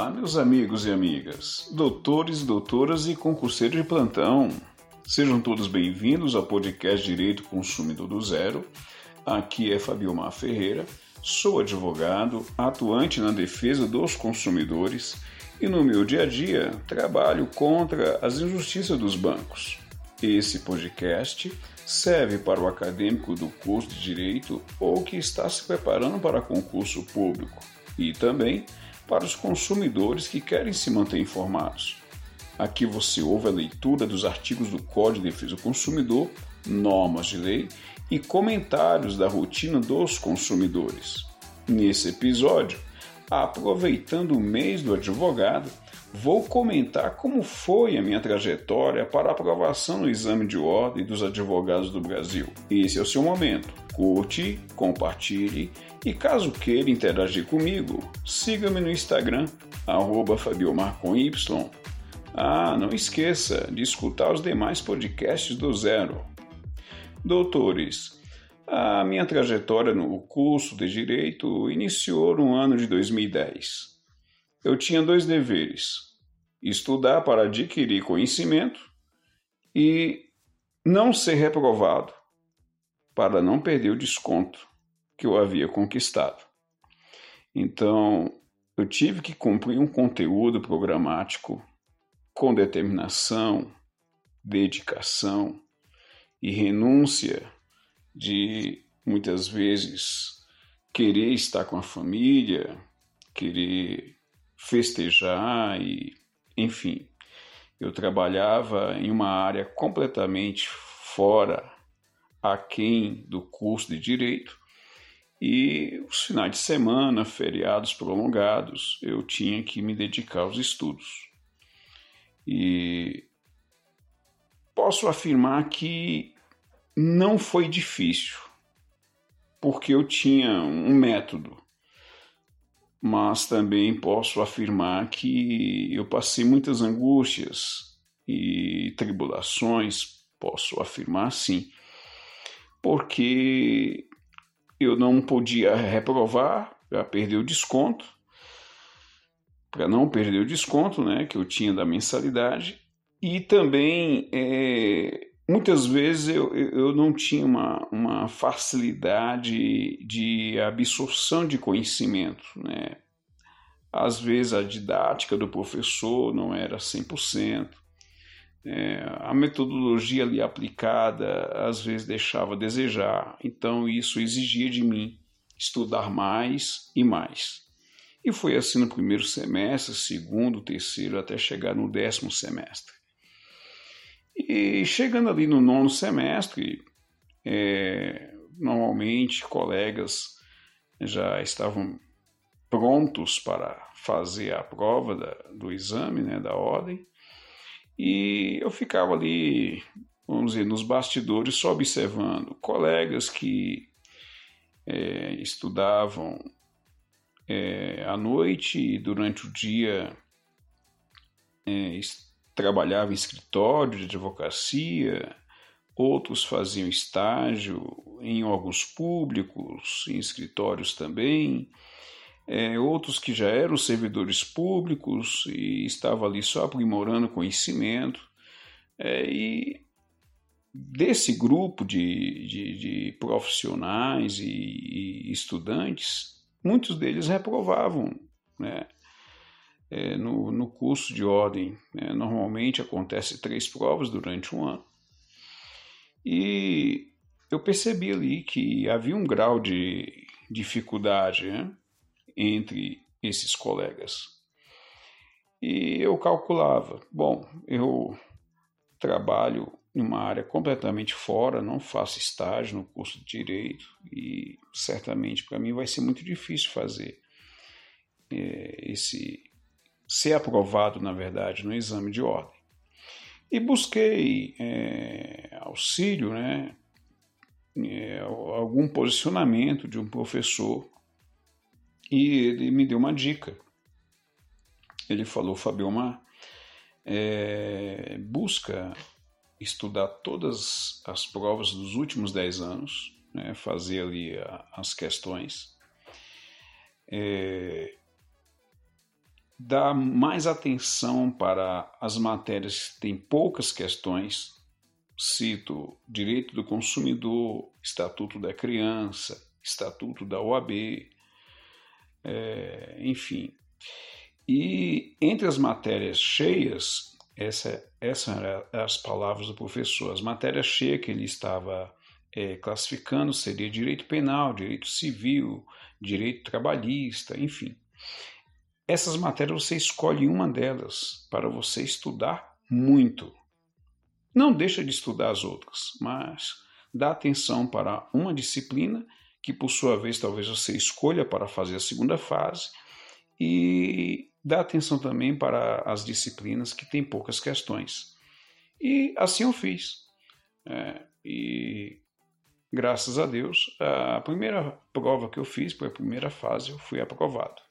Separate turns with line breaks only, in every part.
Olá, meus amigos e amigas, doutores, doutoras e concurseiros de plantão. Sejam todos bem-vindos ao podcast Direito Consumidor do Zero. Aqui é Fabiomar Ferreira, sou advogado, atuante na defesa dos consumidores e no meu dia a dia trabalho contra as injustiças dos bancos. Esse podcast serve para o acadêmico do curso de Direito ou que está se preparando para concurso público e também os consumidores que querem se manter informados. Aqui você ouve a leitura dos artigos do Código de Defesa do Consumidor, normas de lei e comentários da rotina dos consumidores. Nesse episódio, aproveitando o mês do advogado, vou comentar como foi a minha trajetória para aprovação no exame de ordem dos advogados do Brasil. Esse é o seu momento. Curte, compartilhe e caso queira interagir comigo, siga-me no Instagram, arroba Fabiomar com Y. Ah, não esqueça de escutar os demais podcasts do Zero. Doutores, a minha trajetória no curso de Direito iniciou no ano de 2010 eu tinha dois deveres: estudar para adquirir conhecimento e não ser reprovado, para não perder o desconto que eu havia conquistado. Então, eu tive que cumprir um conteúdo programático com determinação, dedicação e renúncia de muitas vezes querer estar com a família, querer festejar e, enfim, eu trabalhava em uma área completamente fora aquém do curso de direito e os finais de semana, feriados prolongados, eu tinha que me dedicar aos estudos. E posso afirmar que não foi difícil, porque eu tinha um método mas também posso afirmar que eu passei muitas angústias e tribulações, posso afirmar sim, porque eu não podia reprovar para perder o desconto, para não perder o desconto né, que eu tinha da mensalidade, e também é, muitas vezes eu, eu não tinha uma, uma facilidade de absorção de conhecimento, né? Às vezes a didática do professor não era 100%, é, a metodologia ali aplicada às vezes deixava a desejar, então isso exigia de mim estudar mais e mais. E foi assim no primeiro semestre, segundo, terceiro, até chegar no décimo semestre. E chegando ali no nono semestre, é, normalmente colegas já estavam prontos para fazer a prova da, do exame, né, da ordem, e eu ficava ali, vamos dizer, nos bastidores só observando colegas que é, estudavam é, à noite e durante o dia é, trabalhava em escritório de advocacia, outros faziam estágio em órgãos públicos, em escritórios também, é, outros que já eram servidores públicos e estavam ali só aprimorando conhecimento. É, e desse grupo de, de, de profissionais e, e, estudantes, muitos deles reprovavam né? É, no, no curso de ordem. Né? Normalmente acontece três provas durante um ano. E eu percebi ali que havia um grau de dificuldade né? entre esses colegas. E eu calculava, bom, eu trabalho em uma área completamente fora, não faço estágio no curso de direito e certamente para mim vai ser muito difícil fazer é, esse ser aprovado, na verdade, no exame de ordem. E busquei é, auxílio, né, é, algum posicionamento de um professor, e ele me deu uma dica. Ele falou, Fabiomar, é, busca estudar todas as provas dos últimos dez anos, né, fazer ali a, as questões, é, dá mais atenção para as matérias que têm poucas questões, cito Direito do Consumidor, Estatuto da Criança, Estatuto da OAB, é, enfim. E entre as matérias cheias, essa, essa eram as palavras do professor, as matérias cheias que ele estava é, classificando seria direito penal, direito civil, direito trabalhista, enfim. Essas matérias você escolhe uma delas para você estudar muito. Não deixa de estudar as outras, mas dá atenção para uma disciplina que, por sua vez, talvez você escolha para fazer a segunda fase e dá atenção também para as disciplinas que têm poucas questões. E assim eu fiz. É, e graças a Deus, a primeira prova que eu fiz, foi a primeira fase, eu fui aprovado.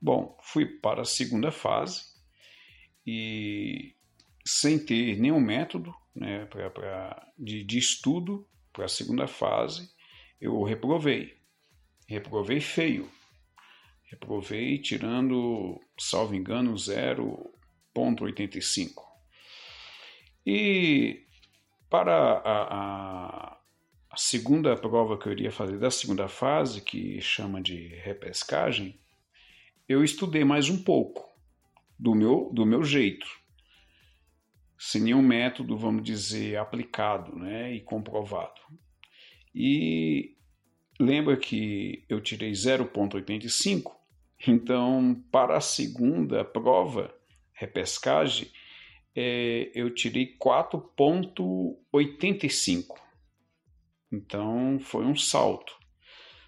Bom, fui para a segunda fase e sem ter nenhum método né, pra, pra, de, de estudo para a segunda fase, eu reprovei. Reprovei feio. Reprovei tirando, salvo engano, 0,85. E para a, a, a segunda prova que eu iria fazer da segunda fase, que chama de repescagem, eu estudei mais um pouco, do meu, do meu jeito, sem nenhum método, vamos dizer, aplicado né, e comprovado. E lembra que eu tirei 0,85, então para a segunda prova, repescagem, é, eu tirei 4,85. Então foi um salto.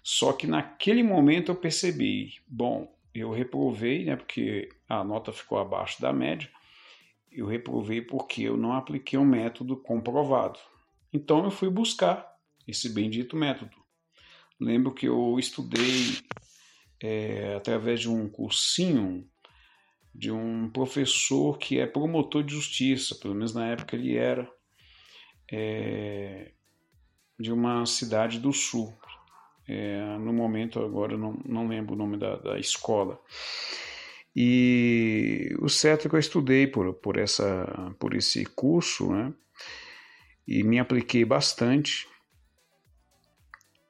Só que naquele momento eu percebi, bom, eu reprovei, né, porque a nota ficou abaixo da média. Eu reprovei porque eu não apliquei um método comprovado. Então eu fui buscar esse bendito método. Lembro que eu estudei é, através de um cursinho de um professor que é promotor de justiça, pelo menos na época ele era, é, de uma cidade do sul. É, no momento agora não, não lembro o nome da, da escola. E o certo é que eu estudei por, por, essa, por esse curso, né? E me apliquei bastante.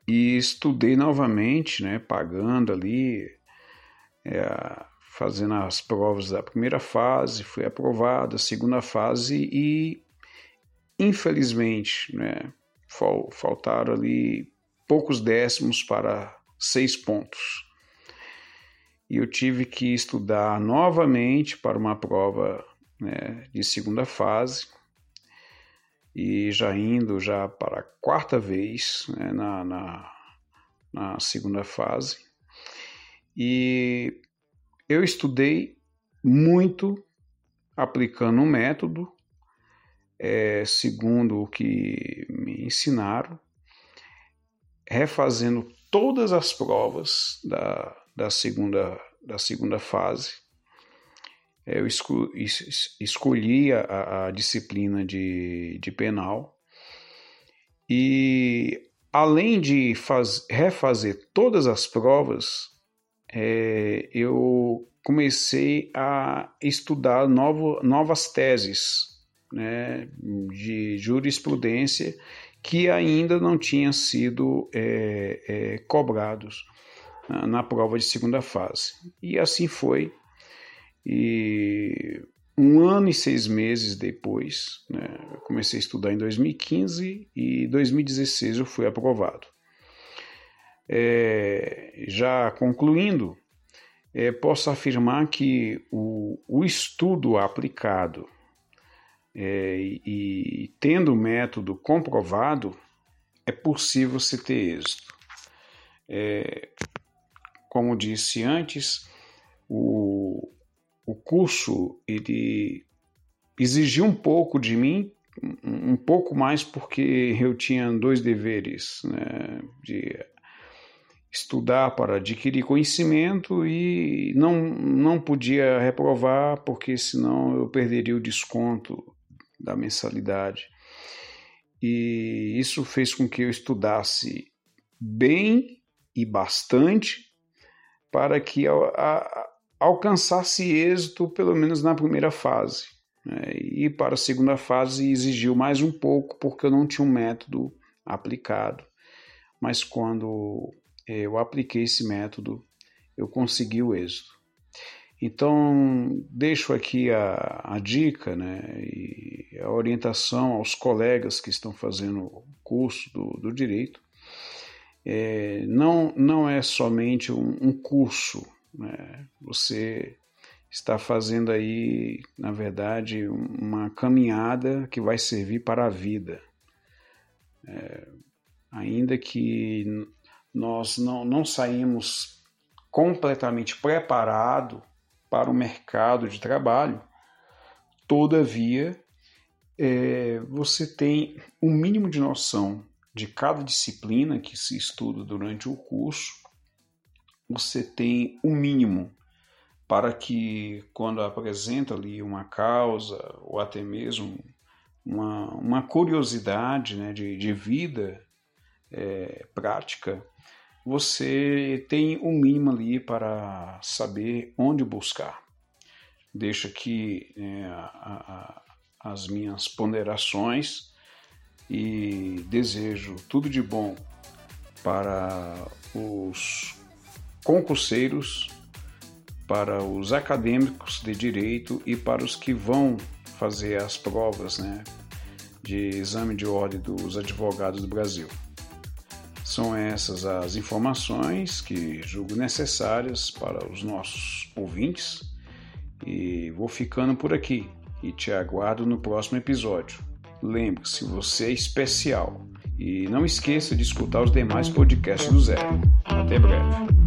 E estudei novamente, né? Pagando ali, é, fazendo as provas da primeira fase, fui aprovado, a segunda fase e, infelizmente, né? Faltaram ali poucos décimos para seis pontos. E eu tive que estudar novamente para uma prova né, de segunda fase, e já indo já para a quarta vez né, na, na, na segunda fase. E eu estudei muito aplicando um método, é, segundo o que me ensinaram, refazendo todas as provas da, da, segunda, da segunda fase. Eu esco, es, escolhi a, a, disciplina de, de penal e, além de faz, refazer todas as provas, é, eu comecei a estudar novo, novas teses né, de jurisprudência que ainda não tinham sido é, é, cobrados na prova de segunda fase. E assim foi. E um ano e seis meses depois, né, eu comecei a estudar em 2015 e 2016 eu fui aprovado. É, já concluindo, é, posso afirmar que o, o estudo aplicado é, e, e tendo o método comprovado, é possível se ter êxito. É, como disse antes, o, o curso ele exigiu um pouco de mim, um pouco mais porque eu tinha dois deveres, né, de estudar para adquirir conhecimento e não, não podia reprovar porque senão eu perderia o desconto da mensalidade. E isso fez com que eu estudasse bem e bastante para que ao, alcançasse êxito, pelo menos na primeira fase. Né? E para a segunda fase exigiu mais um pouco, porque eu não tinha um método aplicado. Mas quando eu apliquei esse método, eu consegui o êxito. Então, deixo aqui a, a dica né, e a orientação aos colegas que estão fazendo o curso do, do direito. É, não, não é somente um, um curso, né? você está fazendo aí, na verdade, uma caminhada que vai servir para a vida. É, ainda que nós não, não saímos completamente preparados para o mercado de trabalho, todavia, é, você tem o um mínimo de noção de cada disciplina que se estuda durante o curso, você tem o um mínimo para que, quando apresenta ali uma causa ou até mesmo uma, uma curiosidade né, de, de vida é, prática, você tem um mínimo ali para saber onde buscar. Deixo aqui é, a, a, as minhas ponderações e desejo tudo de bom para os concurseiros, para os acadêmicos de direito e para os que vão fazer as provas né, de exame de ordem dos advogados do Brasil. São essas as informações que julgo necessárias para os nossos ouvintes e vou ficando por aqui e te aguardo no próximo episódio. Lembre-se, você é especial e não esqueça de escutar os demais podcasts do Zero. Até breve.